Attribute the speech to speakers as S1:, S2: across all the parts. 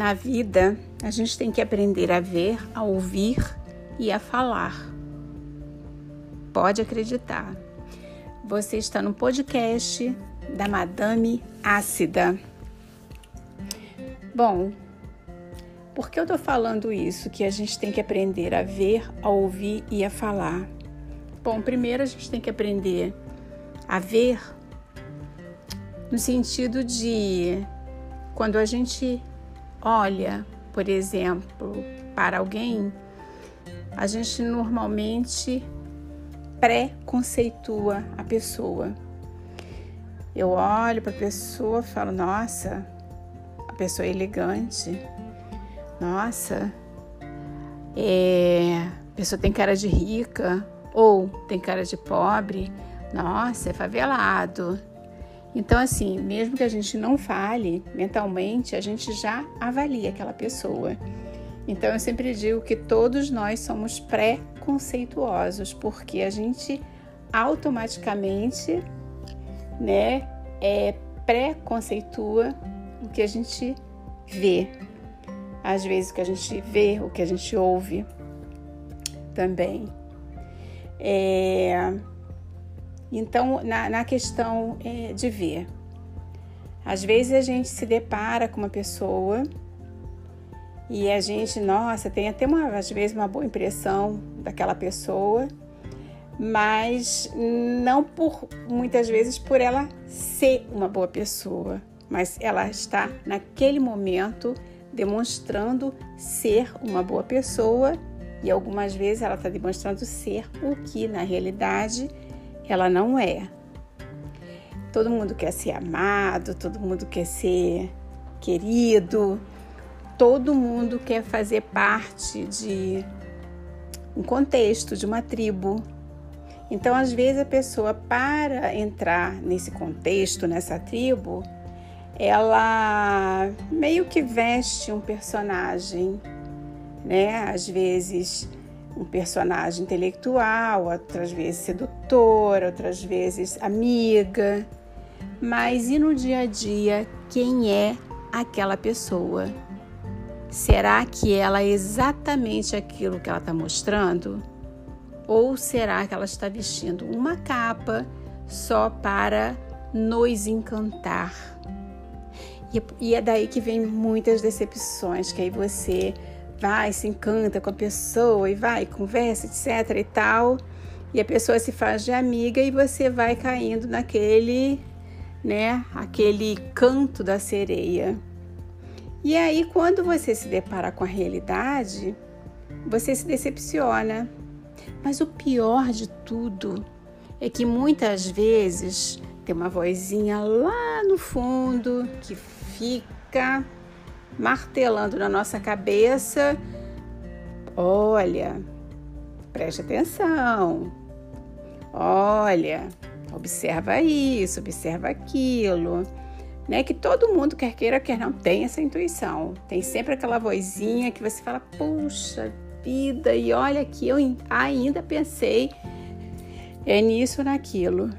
S1: Na vida, a gente tem que aprender a ver, a ouvir e a falar. Pode acreditar. Você está no podcast da Madame Ácida. Bom, por que eu estou falando isso? Que a gente tem que aprender a ver, a ouvir e a falar. Bom, primeiro a gente tem que aprender a ver no sentido de quando a gente olha, por exemplo, para alguém, a gente normalmente pré-conceitua a pessoa. Eu olho para a pessoa falo, nossa, a pessoa é elegante, nossa, é, a pessoa tem cara de rica ou tem cara de pobre, nossa, é favelado. Então, assim, mesmo que a gente não fale mentalmente, a gente já avalia aquela pessoa. Então, eu sempre digo que todos nós somos pré-conceituosos, porque a gente automaticamente, né, é, pré-conceitua o que a gente vê. Às vezes, o que a gente vê, o que a gente ouve também. É, então, na, na questão é, de ver, às vezes a gente se depara com uma pessoa e a gente, nossa, tem até uma, às vezes uma boa impressão daquela pessoa, mas não por muitas vezes por ela ser uma boa pessoa, mas ela está naquele momento demonstrando ser uma boa pessoa e algumas vezes ela está demonstrando ser o que na realidade ela não é. Todo mundo quer ser amado, todo mundo quer ser querido, todo mundo quer fazer parte de um contexto, de uma tribo. Então, às vezes, a pessoa, para entrar nesse contexto, nessa tribo, ela meio que veste um personagem, né? Às vezes um personagem intelectual, outras vezes sedutora, outras vezes amiga. Mas e no dia a dia, quem é aquela pessoa? Será que ela é exatamente aquilo que ela está mostrando? Ou será que ela está vestindo uma capa só para nos encantar? E é daí que vem muitas decepções, que aí você vai, se encanta com a pessoa e vai, conversa, etc e tal. E a pessoa se faz de amiga e você vai caindo naquele, né, aquele canto da sereia. E aí quando você se depara com a realidade, você se decepciona. Mas o pior de tudo é que muitas vezes tem uma vozinha lá no fundo que fica martelando na nossa cabeça: olha, preste atenção, olha, observa isso, observa aquilo. Né, que todo mundo, quer queira, quer não, tem essa intuição. Tem sempre aquela vozinha que você fala, puxa vida, e olha que eu ainda pensei é nisso, naquilo.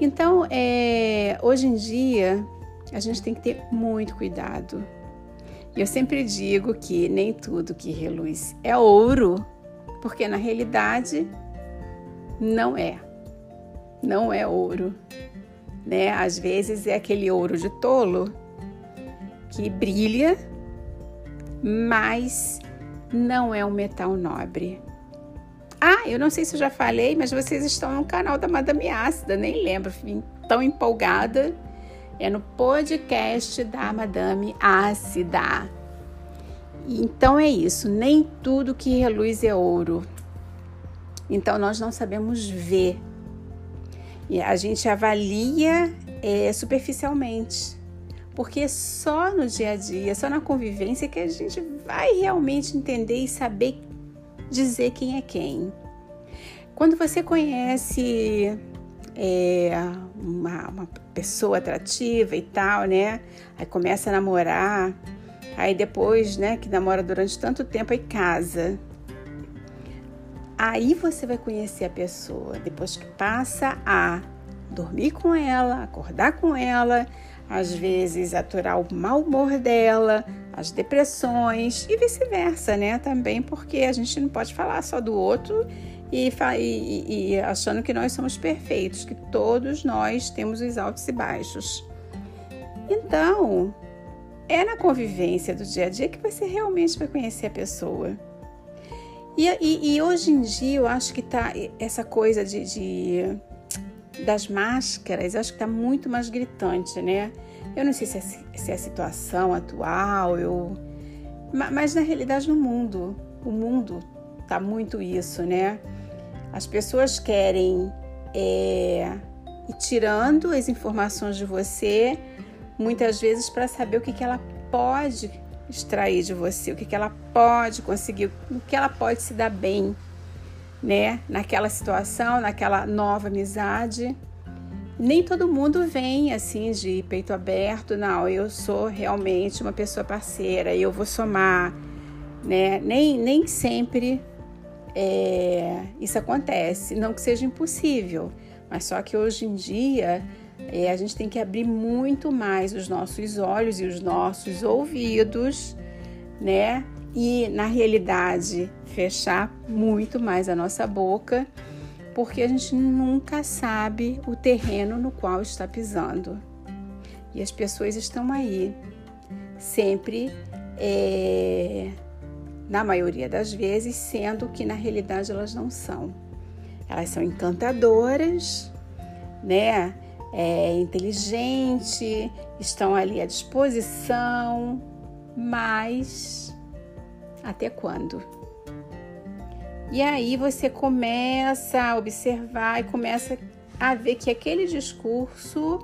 S1: Então, é, hoje em dia, a gente tem que ter muito cuidado. E eu sempre digo que nem tudo que reluz é ouro, porque na realidade não é. Não é ouro, né? Às vezes é aquele ouro de tolo que brilha, mas não é um metal nobre. Ah, eu não sei se eu já falei, mas vocês estão no canal da Madame Ácida, nem lembro, tão empolgada é no podcast da Madame Ácida. Então é isso, nem tudo que reluz é ouro. Então nós não sabemos ver. E a gente avalia é, superficialmente. Porque só no dia a dia, só na convivência que a gente vai realmente entender e saber dizer quem é quem. Quando você conhece é, uma, uma pessoa atrativa e tal, né? Aí começa a namorar, aí depois, né, que namora durante tanto tempo, aí casa. Aí você vai conhecer a pessoa, depois que passa a dormir com ela, acordar com ela, às vezes aturar o mau humor dela, as depressões e vice-versa, né? Também porque a gente não pode falar só do outro e, e, e, achando que nós somos perfeitos, que todos nós temos os altos e baixos. Então, é na convivência do dia a dia que você realmente vai conhecer a pessoa. E, e, e hoje em dia eu acho que tá essa coisa de, de das máscaras, acho que tá muito mais gritante, né? Eu não sei se é, se é a situação atual, eu, mas na realidade no mundo, o mundo tá muito isso, né? As pessoas querem é, ir tirando as informações de você, muitas vezes para saber o que, que ela pode extrair de você, o que, que ela pode conseguir, o que ela pode se dar bem, né? Naquela situação, naquela nova amizade. Nem todo mundo vem assim de peito aberto, não, eu sou realmente uma pessoa parceira, eu vou somar, né? Nem, nem sempre é, isso acontece. Não que seja impossível, mas só que hoje em dia é, a gente tem que abrir muito mais os nossos olhos e os nossos ouvidos, né? E na realidade fechar muito mais a nossa boca, porque a gente nunca sabe o terreno no qual está pisando. E as pessoas estão aí, sempre é, na maioria das vezes, sendo que na realidade elas não são. Elas são encantadoras, né? É, inteligente, estão ali à disposição, mas até quando? E aí você começa a observar e começa a ver que aquele discurso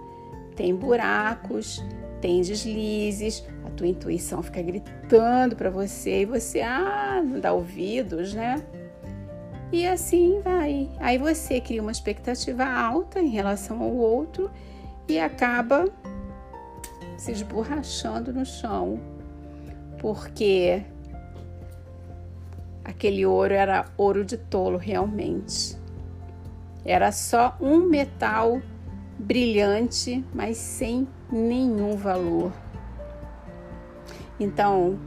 S1: tem buracos, tem deslizes, tua intuição fica gritando para você e você ah, não dá ouvidos, né? E assim vai. Aí você cria uma expectativa alta em relação ao outro e acaba se esborrachando no chão, porque aquele ouro era ouro de tolo realmente. Era só um metal brilhante, mas sem nenhum valor. Então,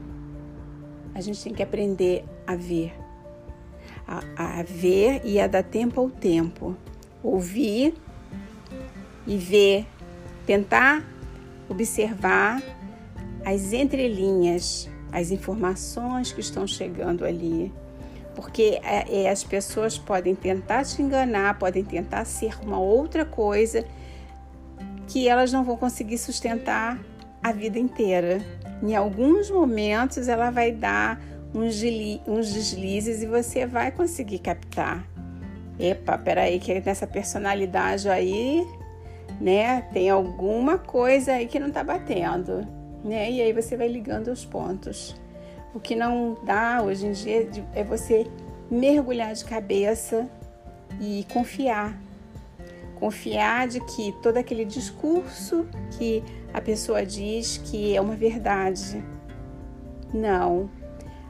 S1: a gente tem que aprender a ver. A, a ver e a dar tempo ao tempo. Ouvir e ver. Tentar observar as entrelinhas, as informações que estão chegando ali. Porque é, é, as pessoas podem tentar te enganar, podem tentar ser uma outra coisa que elas não vão conseguir sustentar a vida inteira. Em alguns momentos ela vai dar uns, deslizes e você vai conseguir captar. Epa, peraí, que nessa personalidade aí, né, tem alguma coisa aí que não tá batendo, né? E aí você vai ligando os pontos. O que não dá hoje em dia é você mergulhar de cabeça e confiar Confiar de que todo aquele discurso que a pessoa diz que é uma verdade. Não.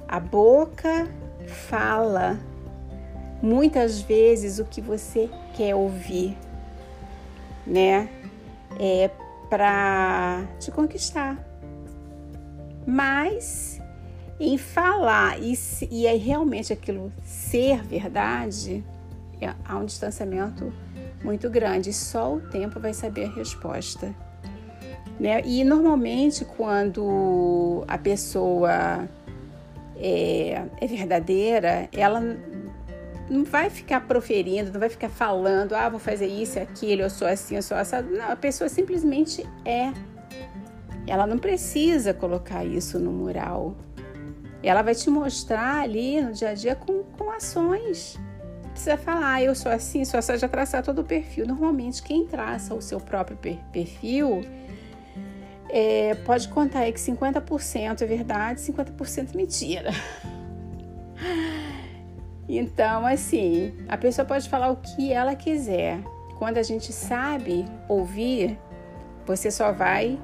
S1: A boca fala muitas vezes o que você quer ouvir, né? É para te conquistar. Mas em falar e, e é realmente aquilo ser verdade, é, há um distanciamento muito grande. Só o tempo vai saber a resposta. Né? E normalmente, quando a pessoa é, é verdadeira, ela não vai ficar proferindo, não vai ficar falando, ah, vou fazer isso, aquilo, eu sou assim, eu sou assado. Não, a pessoa simplesmente é. Ela não precisa colocar isso no mural. Ela vai te mostrar ali no dia a dia com, com ações precisa falar, ah, eu sou assim, só já traçar todo o perfil. Normalmente, quem traça o seu próprio perfil é, pode contar aí que 50% é verdade, 50% mentira. Então, assim, a pessoa pode falar o que ela quiser. Quando a gente sabe ouvir, você só vai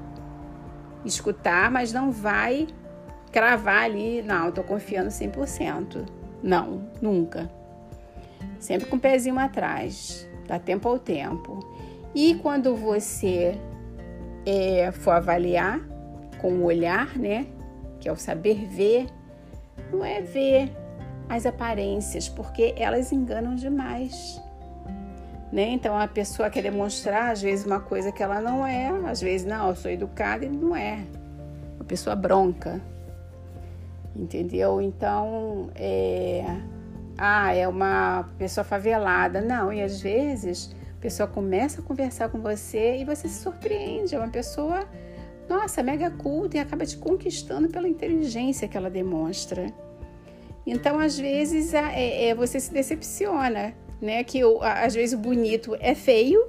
S1: escutar, mas não vai cravar ali, não, eu tô confiando 100%. Não, nunca sempre com o pezinho atrás, dá tempo ao tempo. E quando você é, for avaliar com o olhar, né, que é o saber ver, não é ver as aparências, porque elas enganam demais. Né? Então a pessoa quer demonstrar às vezes uma coisa que ela não é, às vezes não, eu sou educada e não é. Uma pessoa bronca, entendeu? Então é, ah, é uma pessoa favelada, não. E às vezes pessoa começa a conversar com você e você se surpreende, é uma pessoa nossa, mega culta e acaba te conquistando pela inteligência que ela demonstra. Então, às vezes, é, é, você se decepciona, né? Que às vezes o bonito é feio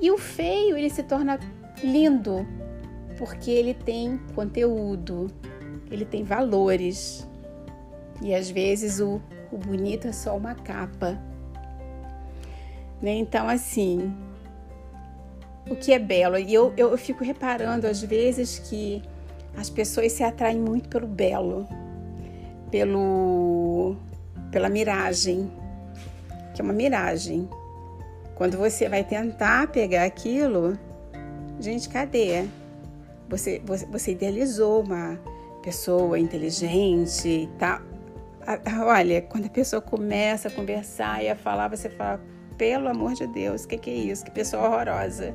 S1: e o feio ele se torna lindo porque ele tem conteúdo, ele tem valores. E às vezes o, o bonito é só uma capa. Né? Então, assim, o que é belo. E eu, eu fico reparando às vezes que as pessoas se atraem muito pelo belo, pelo, pela miragem, que é uma miragem. Quando você vai tentar pegar aquilo, gente, cadê? Você, você, você idealizou uma pessoa inteligente e tal. Olha, quando a pessoa começa a conversar e a falar, você fala, pelo amor de Deus, o que, que é isso? Que pessoa horrorosa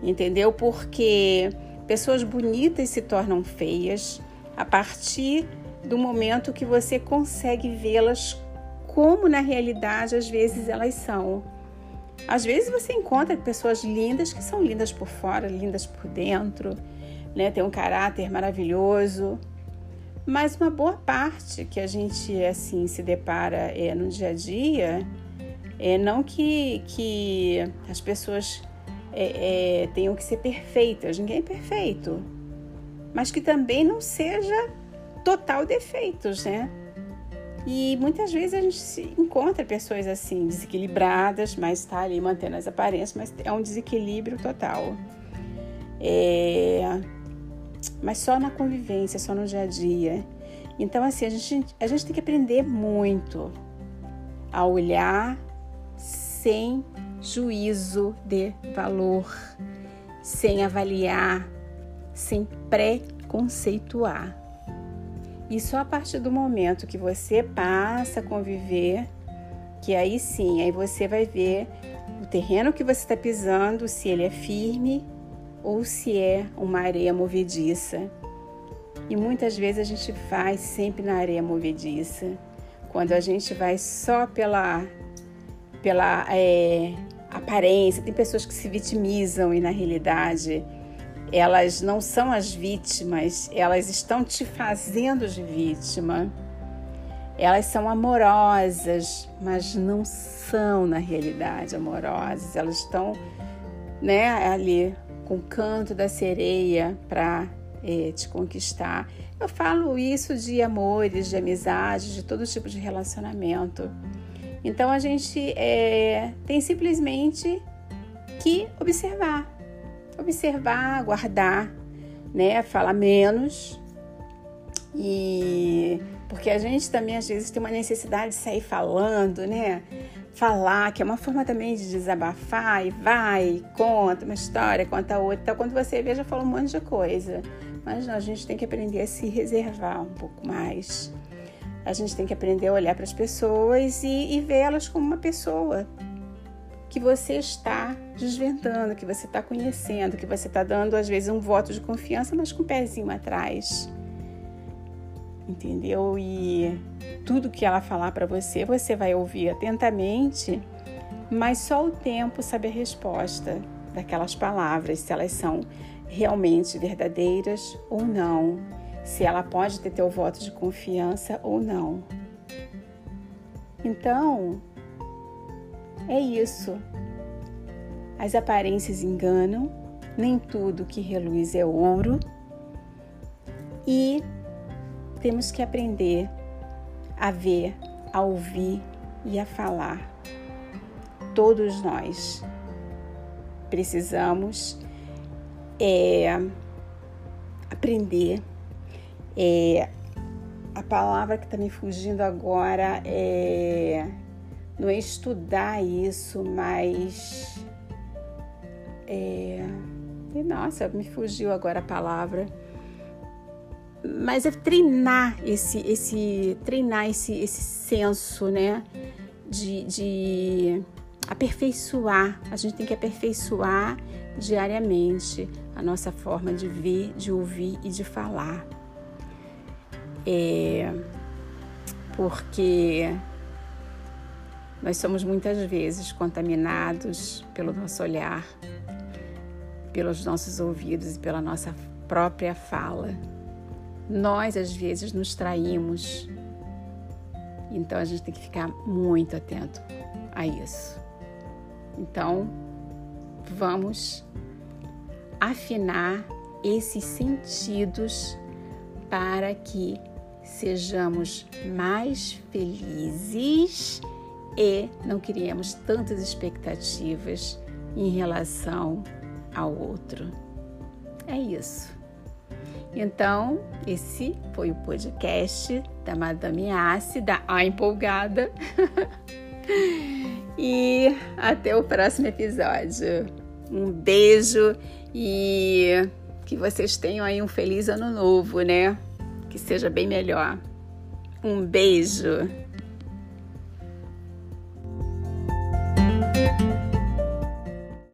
S1: entendeu? Porque pessoas bonitas se tornam feias a partir do momento que você consegue vê-las como na realidade às vezes elas são. Às vezes você encontra pessoas lindas que são lindas por fora, lindas por dentro, né? Tem um caráter maravilhoso, mas uma boa parte que a gente assim se depara é, no dia a dia é não que, que as pessoas é, é, tenham que ser perfeitas, ninguém é perfeito, mas que também não seja total defeitos, né? E muitas vezes a gente encontra pessoas assim, desequilibradas, mas está ali mantendo as aparências, mas é um desequilíbrio total. É... Mas só na convivência, só no dia a dia. Então, assim, a gente, a gente tem que aprender muito a olhar sem juízo de valor, sem avaliar, sem preconceituar. E só a partir do momento que você passa a conviver, que aí sim, aí você vai ver o terreno que você está pisando, se ele é firme ou se é uma areia movediça. E muitas vezes a gente vai sempre na areia movediça. Quando a gente vai só pela, pela é, aparência, tem pessoas que se vitimizam e na realidade elas não são as vítimas, elas estão te fazendo de vítima. Elas são amorosas, mas não são na realidade amorosas. Elas estão, né, ali com o canto da sereia para é, te conquistar. Eu falo isso de amores, de amizades, de todo tipo de relacionamento. Então a gente é, tem simplesmente que observar, observar, guardar, né? Falar menos e porque a gente também às vezes tem uma necessidade de sair falando, né? Falar, que é uma forma também de desabafar e vai, conta uma história, conta outra. Então, quando você vê, já falou um monte de coisa. Mas não, a gente tem que aprender a se reservar um pouco mais. A gente tem que aprender a olhar para as pessoas e, e vê-las como uma pessoa que você está desvendando, que você está conhecendo, que você está dando às vezes um voto de confiança, mas com o pezinho atrás. Entendeu? E tudo que ela falar para você, você vai ouvir atentamente, mas só o tempo sabe a resposta daquelas palavras, se elas são realmente verdadeiras ou não se ela pode ter teu voto de confiança ou não. Então, é isso. As aparências enganam, nem tudo que reluz é ouro e temos que aprender a ver, a ouvir e a falar. Todos nós precisamos é, aprender é, a palavra que está me fugindo agora é não é estudar isso, mas É... Nossa, me fugiu agora a palavra. Mas é treinar esse, esse, treinar esse, esse senso, né? De, de aperfeiçoar. A gente tem que aperfeiçoar diariamente a nossa forma de ver, de ouvir e de falar. É, porque nós somos muitas vezes contaminados pelo nosso olhar, pelos nossos ouvidos e pela nossa própria fala. Nós, às vezes, nos traímos. Então, a gente tem que ficar muito atento a isso. Então, vamos afinar esses sentidos para que sejamos mais felizes e não criemos tantas expectativas em relação ao outro. É isso. Então, esse foi o podcast da Madame Assi, da A Empolgada. e até o próximo episódio. Um beijo e que vocês tenham aí um feliz ano novo, né? Que seja bem melhor. Um beijo.